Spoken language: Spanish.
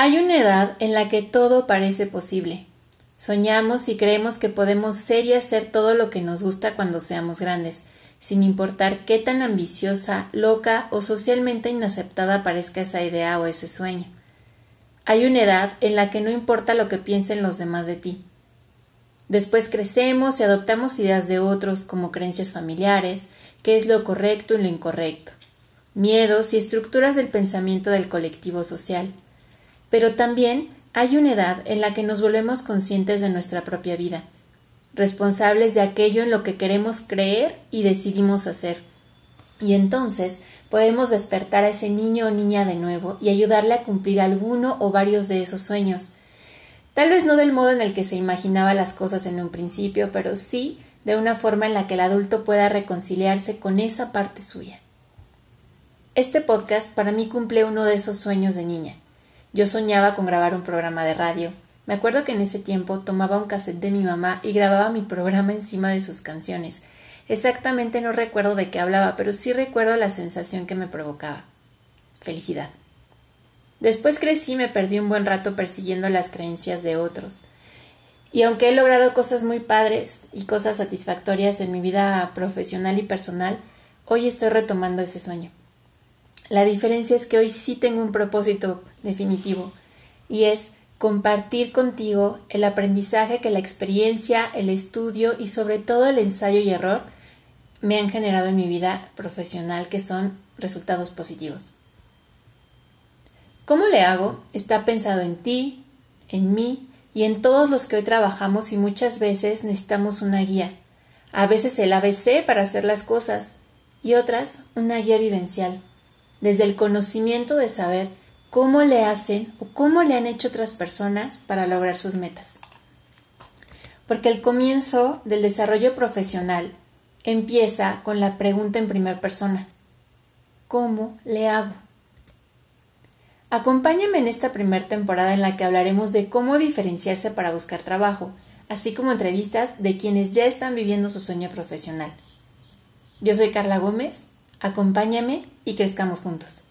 Hay una edad en la que todo parece posible. Soñamos y creemos que podemos ser y hacer todo lo que nos gusta cuando seamos grandes, sin importar qué tan ambiciosa, loca o socialmente inaceptada parezca esa idea o ese sueño. Hay una edad en la que no importa lo que piensen los demás de ti. Después crecemos y adoptamos ideas de otros como creencias familiares, qué es lo correcto y lo incorrecto, miedos y estructuras del pensamiento del colectivo social. Pero también hay una edad en la que nos volvemos conscientes de nuestra propia vida, responsables de aquello en lo que queremos creer y decidimos hacer. Y entonces podemos despertar a ese niño o niña de nuevo y ayudarle a cumplir alguno o varios de esos sueños. Tal vez no del modo en el que se imaginaba las cosas en un principio, pero sí de una forma en la que el adulto pueda reconciliarse con esa parte suya. Este podcast para mí cumple uno de esos sueños de niña. Yo soñaba con grabar un programa de radio. Me acuerdo que en ese tiempo tomaba un cassette de mi mamá y grababa mi programa encima de sus canciones. Exactamente no recuerdo de qué hablaba, pero sí recuerdo la sensación que me provocaba. Felicidad. Después crecí y me perdí un buen rato persiguiendo las creencias de otros. Y aunque he logrado cosas muy padres y cosas satisfactorias en mi vida profesional y personal, hoy estoy retomando ese sueño. La diferencia es que hoy sí tengo un propósito definitivo y es compartir contigo el aprendizaje que la experiencia, el estudio y sobre todo el ensayo y error me han generado en mi vida profesional que son resultados positivos. ¿Cómo le hago? Está pensado en ti, en mí y en todos los que hoy trabajamos y muchas veces necesitamos una guía. A veces el ABC para hacer las cosas y otras una guía vivencial desde el conocimiento de saber cómo le hacen o cómo le han hecho otras personas para lograr sus metas. Porque el comienzo del desarrollo profesional empieza con la pregunta en primera persona. ¿Cómo le hago? Acompáñame en esta primera temporada en la que hablaremos de cómo diferenciarse para buscar trabajo, así como entrevistas de quienes ya están viviendo su sueño profesional. Yo soy Carla Gómez Acompáñame y crezcamos juntos.